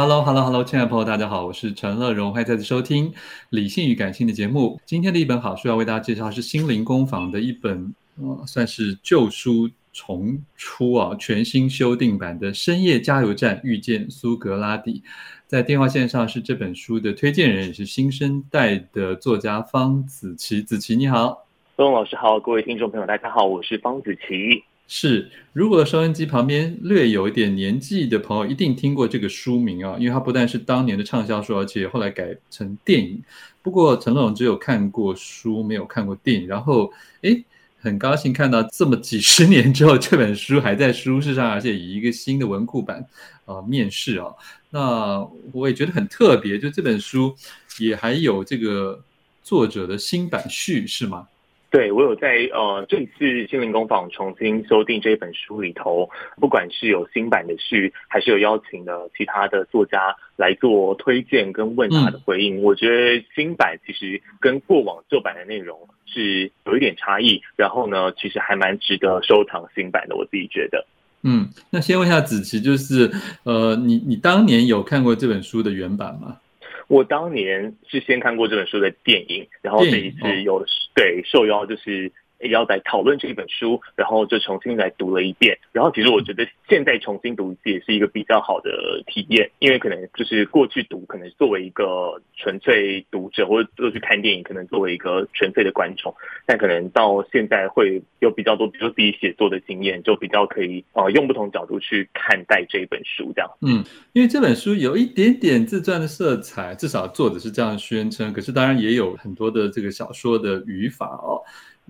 Hello，Hello，Hello，亲爱的朋友，大家好，我是陈乐融，欢迎再次收听《理性与感性》的节目。今天的一本好书要为大家介绍是心灵工坊的一本，呃，算是旧书重出啊，全新修订版的《深夜加油站遇见苏格拉底》。在电话线上是这本书的推荐人，也是新生代的作家方子琪。子琪你好，乐融老师好，各位听众朋友大家好，我是方子琪。是，如果收音机旁边略有一点年纪的朋友，一定听过这个书名啊，因为它不但是当年的畅销书，而且后来改成电影。不过陈乐融只有看过书，没有看过电影。然后，诶，很高兴看到这么几十年之后，这本书还在书市上，而且以一个新的文库版啊、面世啊。那我也觉得很特别，就这本书也还有这个作者的新版序，是吗？对，我有在呃这一次心灵工坊重新修订这本书里头，不管是有新版的序，还是有邀请的其他的作家来做推荐跟问答的回应，嗯、我觉得新版其实跟过往旧版的内容是有一点差异，然后呢，其实还蛮值得收藏新版的，我自己觉得。嗯，那先问一下子琪，就是呃，你你当年有看过这本书的原版吗？我当年是先看过这本书的电影，然后这一次有、哦、对受邀就是。也要来讨论这一本书，然后就重新来读了一遍。然后其实我觉得现在重新读一次也是一个比较好的体验，因为可能就是过去读，可能作为一个纯粹读者，或者过去看电影，可能作为一个纯粹的观众，但可能到现在会有比较多，比如自己写作的经验，就比较可以啊、呃、用不同角度去看待这一本书这样。嗯，因为这本书有一点点自传的色彩，至少作者是这样宣称。可是当然也有很多的这个小说的语法哦。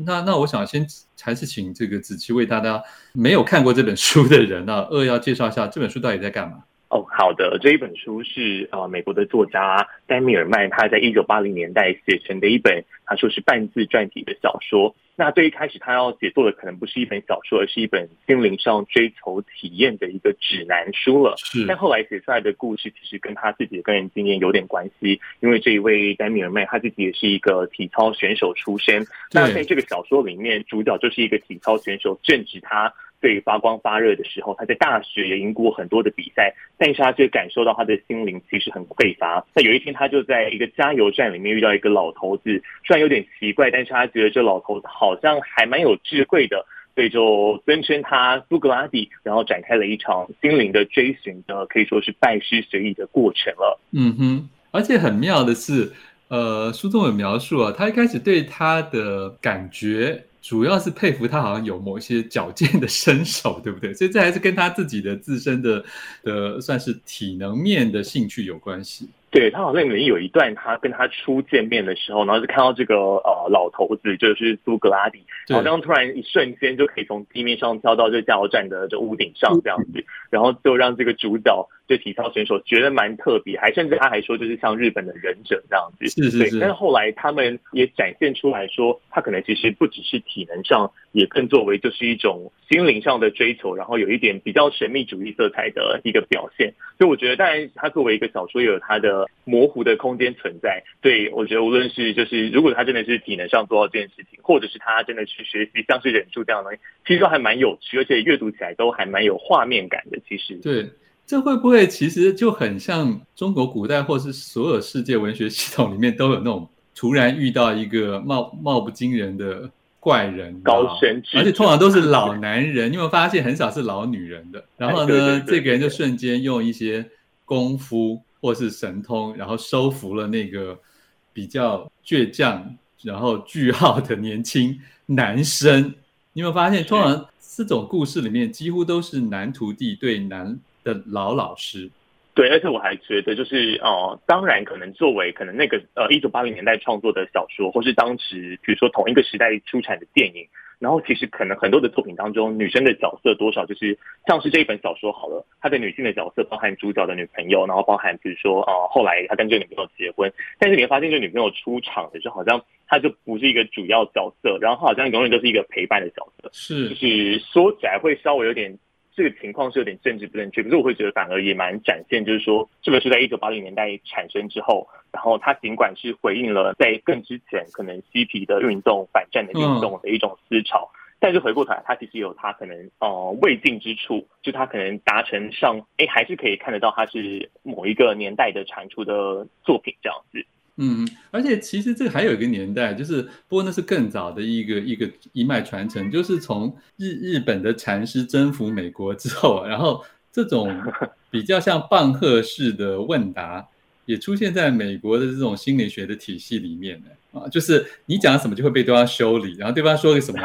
那那我想先还是请这个子琪为大家没有看过这本书的人呢，扼要介绍一下这本书到底在干嘛。哦，好的，这一本书是呃美国的作家丹米尔曼他在一九八零年代写成的一本，他说是半自传体的小说。那最一开始他要写作的可能不是一本小说，而是一本心灵上追求体验的一个指南书了。是，但后来写出来的故事其实跟他自己的个人经验有点关系，因为这一位丹米尔曼他自己也是一个体操选手出身。那在这个小说里面，主角就是一个体操选手，正值他。最发光发热的时候，他在大学也赢过很多的比赛，但是他却感受到他的心灵其实很匮乏。那有一天，他就在一个加油站里面遇到一个老头子，虽然有点奇怪，但是他觉得这老头子好像还蛮有智慧的，所以就尊称他苏格拉底，然后展开了一场心灵的追寻的，可以说是拜师学艺的过程了。嗯哼，而且很妙的是，呃，书中有描述啊，他一开始对他的感觉。主要是佩服他，好像有某些矫健的身手，对不对？所以这还是跟他自己的自身的的算是体能面的兴趣有关系。对，他好像里面有一段，他跟他初见面的时候，然后就看到这个呃老头子，就是苏格拉底，好像突然一瞬间就可以从地面上跳到这加油站的这屋顶上这样子。然后就让这个主角就体操选手觉得蛮特别，还甚至他还说就是像日本的忍者这样子。是是是。但是后来他们也展现出来说，他可能其实不只是体能上，也更作为就是一种心灵上的追求，然后有一点比较神秘主义色彩的一个表现。所以我觉得，当然他作为一个小说，也有他的模糊的空间存在。对，我觉得无论是就是如果他真的是体能上做到这件事情，或者是他真的去学习像是忍术这样的东西，其实都还蛮有趣，而且阅读起来都还蛮有画面感的。其实，对，这会不会其实就很像中国古代，或是所有世界文学系统里面都有那种突然遇到一个貌貌不惊人的怪人，高深，而且通常都是老男人，你有没有发现很少是老女人的？然后呢，对对对对对，这个人就瞬间用一些功夫或是神通，然后收服了那个比较倔强，然后倨傲的年轻男生。你有没有发现，通常这种故事里面几乎都是男徒弟对男的老老师？对，而且我还觉得，就是呃，当然可能作为可能那个呃一九八零年代创作的小说，或是当时比如说同一个时代出产的电影。然后其实可能很多的作品当中，女生的角色多少就是像是这一本小说好了，她的女性的角色包含主角的女朋友，然后包含比如说呃后来她跟这个女朋友结婚，但是你会发现这个女朋友出场的时候，好像她就不是一个主要角色，然后好像永远都是一个陪伴的角色，是就是说起来会稍微有点。这个情况是有点政治不正确，可是我会觉得反而也蛮展现，就是说这本书在一九八零年代产生之后，然后它尽管是回应了在更之前可能嬉皮的运动、反战的运动的一种思潮，嗯、但是回过头来，它其实有它可能呃未尽之处，就它可能达成上，哎，还是可以看得到它是某一个年代的产出的作品这样子。嗯，而且其实这个还有一个年代，就是不过那是更早的一个一个一脉传承，就是从日日本的禅师征服美国之后，然后这种 比较像棒喝式的问答也出现在美国的这种心理学的体系里面的啊，就是你讲什么就会被对方修理，然后对方说个什么，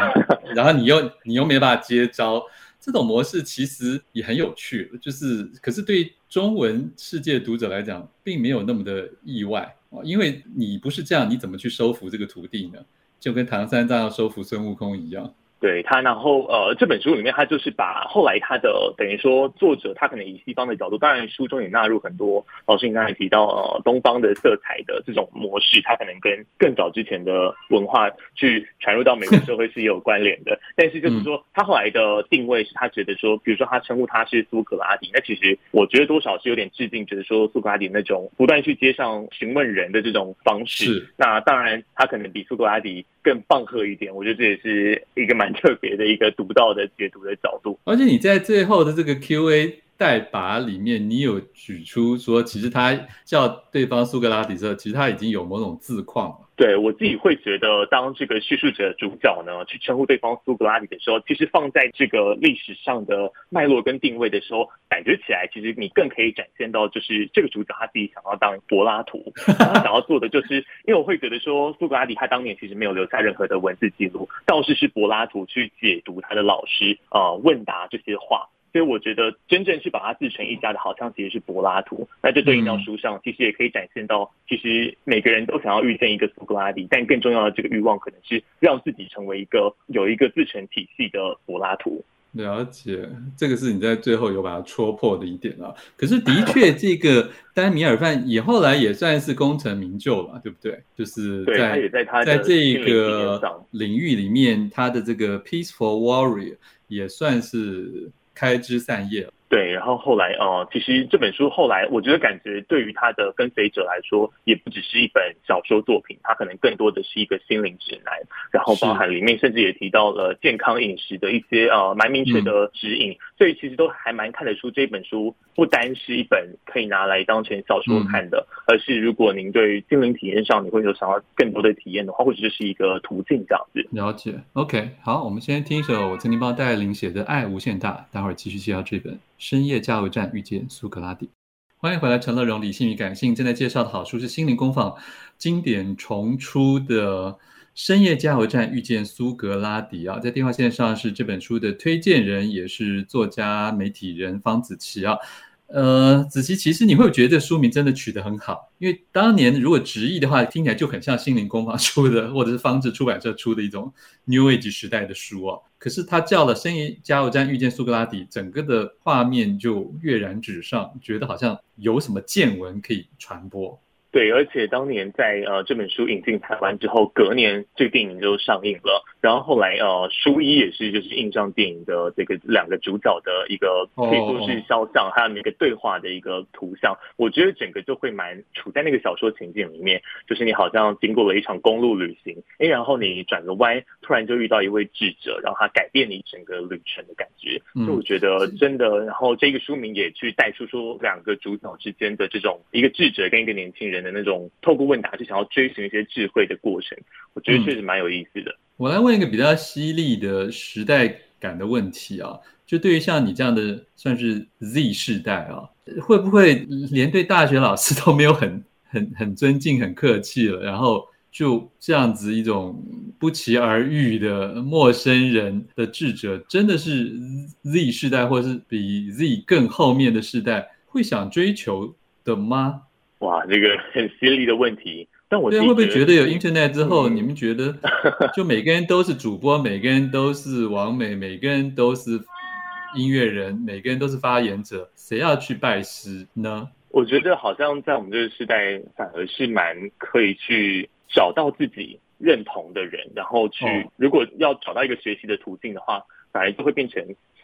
然后你又你又没办法接招。这种模式其实也很有趣，就是可是对中文世界读者来讲，并没有那么的意外啊，因为你不是这样，你怎么去收服这个徒弟呢？就跟唐三藏要收服孙悟空一样。对他，然后呃，这本书里面他就是把后来他的等于说作者他可能以西方的角度，当然书中也纳入很多老师你刚才提到呃东方的色彩的这种模式，他可能跟更早之前的文化去传入到美国社会是有关联的。但是就是说他后来的定位是他觉得说，比如说他称呼他是苏格拉底，那其实我觉得多少是有点致敬，觉得说苏格拉底那种不断去街上询问人的这种方式。是那当然他可能比苏格拉底更棒喝一点，我觉得这也是一个蛮。特别的一个独到的解读的角度，而且你在最后的这个 Q&A 代答里面，你有举出说，其实他叫对方苏格拉底的时候，其实他已经有某种自况了。对，我自己会觉得，当这个叙述者主角呢，去称呼对方苏格拉底的时候，其实放在这个历史上的脉络跟定位的时候，感觉起来，其实你更可以展现到，就是这个主角他自己想要当柏拉图，他想要做的就是，因为我会觉得说，苏格拉底他当年其实没有留下任何的文字记录，倒是是柏拉图去解读他的老师啊、呃、问答这些话。所以我觉得，真正去把它自成一家的，好像其实是柏拉图。那这对应到书上，其实也可以展现到，其实每个人都想要遇见一个苏格拉底，但更重要的这个欲望，可能是让自己成为一个有一个自成体系的柏拉图。了解，这个是你在最后有把它戳破的一点啊。可是的确，这个丹米尔范也后来也算是功成名就了，对不对？就是在在他在这个领域里面，他的这个 peaceful warrior 也算是。开枝散叶。对，然后后来，呃，其实这本书后来，我觉得感觉对于他的跟随者来说，也不只是一本小说作品，它可能更多的是一个心灵指南，然后包含里面甚至也提到了健康饮食的一些呃蛮明确的指引，嗯、所以其实都还蛮看得出这本书不单是一本可以拿来当成小说看的，嗯、而是如果您对于心灵体验上你会有想要更多的体验的话，或者这是一个途径这样子。了解，OK，好，我们先听一首我曾经帮戴爱玲写的《爱无限大》，待会儿继续介绍这本。深夜加油站遇见苏格拉底，欢迎回来，陈乐融理性与感性正在介绍的好书是心灵工坊经典重出的《深夜加油站遇见苏格拉底》啊，在电话线上是这本书的推荐人，也是作家、媒体人方子琪啊。呃，子琪，其实你会觉得书名真的取得很好，因为当年如果直译的话，听起来就很像心灵工坊出的，或者是方志出版社出的一种 New Age 时代的书哦。可是他叫了《深夜加油站遇见苏格拉底》，整个的画面就跃然纸上，觉得好像有什么见闻可以传播。对，而且当年在呃这本书引进台湾之后，隔年这个电影就上映了。然后后来呃书一也是就是印上电影的这个两个主角的一个可以说是肖像，还有那个对话的一个图像。我觉得整个就会蛮处在那个小说情境里面，就是你好像经过了一场公路旅行，哎，然后你转个弯，突然就遇到一位智者，然后他改变你整个旅程的感觉。就我觉得真的，然后这个书名也去带出说两个主角之间的这种一个智者跟一个年轻人。的那种透过问答去想要追寻一些智慧的过程，我觉得确实蛮有意思的。我来问一个比较犀利的时代感的问题啊，就对于像你这样的算是 Z 世代啊，会不会连对大学老师都没有很很很尊敬、很客气了？然后就这样子一种不期而遇的陌生人的智者，真的是 Z 世代，或是比 Z 更后面的世代会想追求的吗？哇，这个很犀利的问题。但我对会不会觉得有 Internet 之后，嗯、你们觉得 就每个人都是主播，每个人都是王美，每个人都是音乐人，每个人都是发言者，谁要去拜师呢？我觉得好像在我们这个时代，反而是蛮可以去找到自己认同的人，然后去、哦、如果要找到一个学习的途径的话，反而就会变成。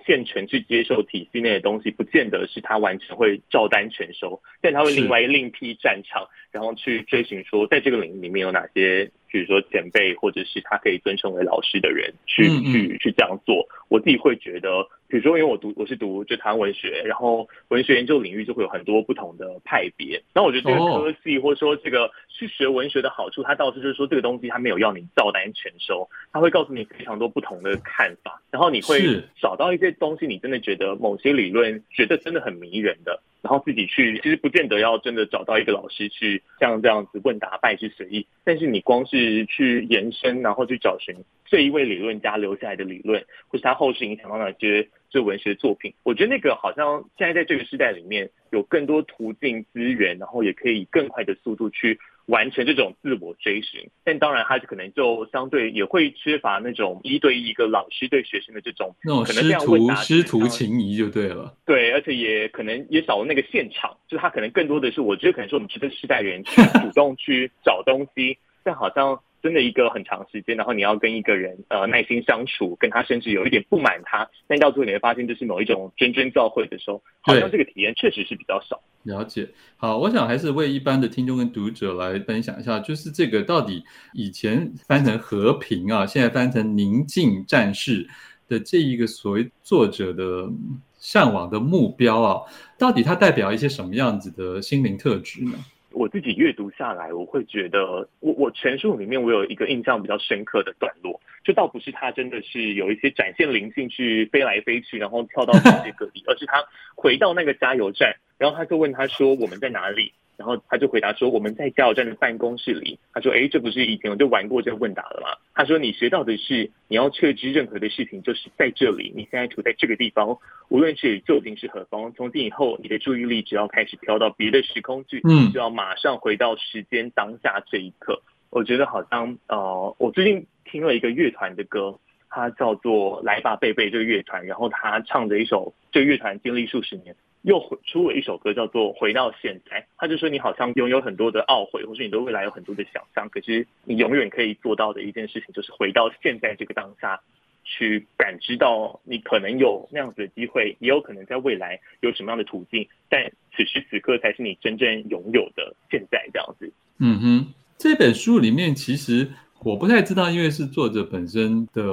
现成去接受体系内的东西，不见得是他完全会照单全收，但他会另外另辟战场，然后去追寻说，在这个领域里面有哪些。比如说前辈，或者是他可以尊称为老师的人，去去去这样做。我自己会觉得，比如说，因为我读我是读就台湾文学，然后文学研究领域就会有很多不同的派别。那我觉得这个科系，或者说这个去学文学的好处，它倒是就是说这个东西它没有要你照单全收，它会告诉你非常多不同的看法，然后你会找到一些东西，你真的觉得某些理论觉得真的很迷人的。然后自己去，其实不见得要真的找到一个老师去像这样子问答拜去随意，但是你光是去延伸，然后去找寻这一位理论家留下来的理论，或是他后世影响到哪些这文学作品，我觉得那个好像现在在这个时代里面有更多途径资源，然后也可以以更快的速度去。完成这种自我追寻，但当然，他可能就相对也会缺乏那种一对一个老师对学生的这种那种师徒师徒情谊就对了。对，而且也可能也少了那个现场，就是他可能更多的是，我觉得可能是我们这个时代人去 主动去找东西，但好像。真的一个很长时间，然后你要跟一个人呃耐心相处，跟他甚至有一点不满他，但到最后你会发现这是某一种谆谆教诲的时候，好像这个体验确实是比较少。了解，好，我想还是为一般的听众跟读者来分享一下，就是这个到底以前翻成和平啊，现在翻成宁静战士的这一个所谓作者的向往的目标啊，到底它代表一些什么样子的心灵特质呢？我自己阅读下来，我会觉得我我全书里面我有一个印象比较深刻的段落，就倒不是他真的是有一些展现灵性去飞来飞去，然后跳到世界各地，而是他回到那个加油站，然后他就问他说：“我们在哪里？”然后他就回答说：“我们在加油站的办公室里。”他说：“哎，这不是以前我就玩过这个问答了吗？”他说：“你学到的是，你要确知任何的事情就是在这里，你现在处在这个地方，无论是究竟是何方。从今以后，你的注意力只要开始飘到别的时空去，嗯，就要马上回到时间当下这一刻。”我觉得好像呃，我最近听了一个乐团的歌，它叫做《来吧，贝贝》这个乐团，然后他唱的一首，这个乐团经历数十年。又出了一首歌，叫做《回到现在》。他就说，你好像拥有很多的懊悔，或是你对未来有很多的想象，可是你永远可以做到的一件事情，就是回到现在这个当下，去感知到你可能有那样子的机会，也有可能在未来有什么样的途径，但此时此刻才是你真正拥有的现在这样子。嗯哼，这本书里面其实我不太知道，因为是作者本身的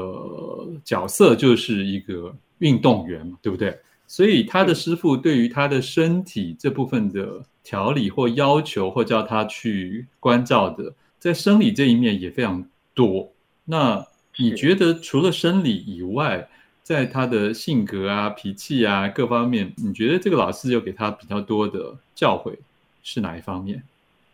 角色就是一个运动员嘛，对不对？所以他的师父对于他的身体这部分的调理或要求，或叫他去关照的，在生理这一面也非常多。那你觉得除了生理以外，在他的性格啊、脾气啊各方面，你觉得这个老师有给他比较多的教诲是哪一方面？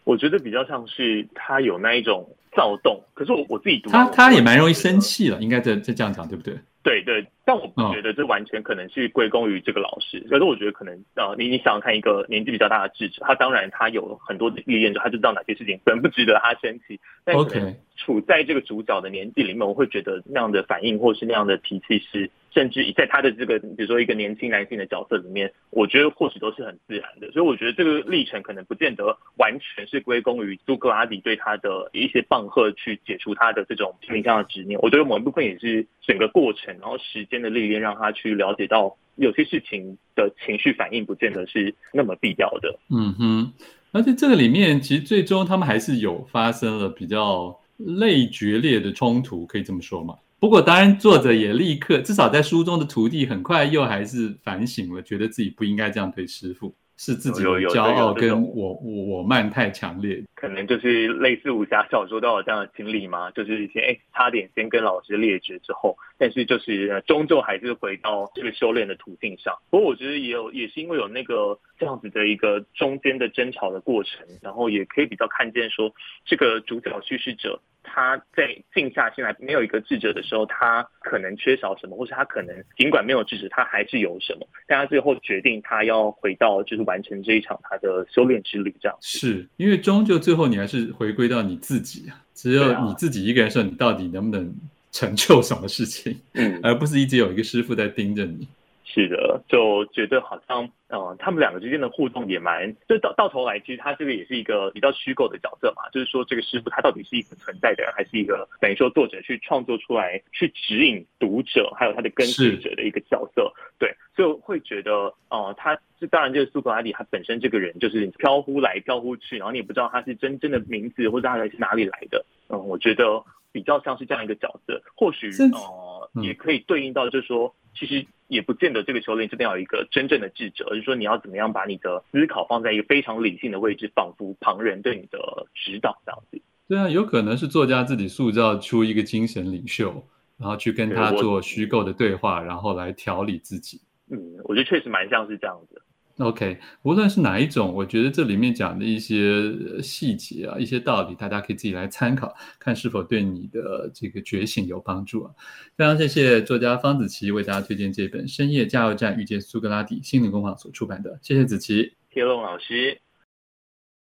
我觉得比较像是他有那一种躁动，可是我我自己读他他也蛮容易生气了，应该这这这样讲对不对？对对，但我不觉得这完全可能是归功于这个老师，可是我觉得可能呃，你你想想看，一个年纪比较大的智者，他当然他有很多的历练，就他就知道哪些事情可能不值得他生气。但可能处在这个主角的年纪里面，我会觉得那样的反应或是那样的脾气是。甚至在他的这个，比如说一个年轻男性的角色里面，我觉得或许都是很自然的。所以我觉得这个历程可能不见得完全是归功于苏格拉底对他的一些棒喝去解除他的这种心灵上的执念。我觉得某一部分也是整个过程，然后时间的历练让他去了解到有些事情的情绪反应不见得是那么必要的。嗯哼，而且这个里面其实最终他们还是有发生了比较类决裂的冲突，可以这么说吗？不过，当然，作者也立刻，至少在书中的徒弟，很快又还是反省了，觉得自己不应该这样对师傅。是自己的骄傲跟我我我慢太强烈，可能就是类似武侠小说都有这样的经历嘛？就是以前哎，差点先跟老师列绝之后，但是就是终究还是回到这个修炼的途径上。不过我觉得也有，也是因为有那个这样子的一个中间的争吵的过程，然后也可以比较看见说，这个主角叙事者他在静下心来没有一个智者的时候，他可能缺少什么，或是他可能尽管没有智者，他还是有什么，但他最后决定他要回到就是。完成这一场他的修炼之旅，这样是因为终究最后你还是回归到你自己啊，只有你自己一个人说你到底能不能成就什么事情，嗯，而不是一直有一个师傅在盯着你。是的，就觉得好像，嗯、呃，他们两个之间的互动也蛮，就到到头来，其实他这个也是一个比较虚构的角色嘛，就是说这个师傅他到底是一个存在的人，还是一个等于说作者去创作出来，去指引读者还有他的跟随者的一个角色，对，所以我会觉得，哦、呃，他是当然就是苏格拉底他本身这个人就是飘忽来飘忽去，然后你也不知道他是真正的名字或者他是哪里来的，嗯，我觉得比较像是这样一个角色，或许呃、嗯、也可以对应到就是说。其实也不见得这个修炼真的要有一个真正的智者，而是说你要怎么样把你的思考放在一个非常理性的位置，仿佛旁人对你的指导这样子。对啊，有可能是作家自己塑造出一个精神领袖，然后去跟他做虚构的对话，然后来调理自己。嗯，我觉得确实蛮像是这样子。OK，无论是哪一种，我觉得这里面讲的一些细节啊，一些道理，大家可以自己来参考，看是否对你的这个觉醒有帮助啊。非常谢谢作家方子琪为大家推荐这本《深夜加油站遇见苏格拉底》，心灵工坊所出版的。谢谢子琪，铁龙老师。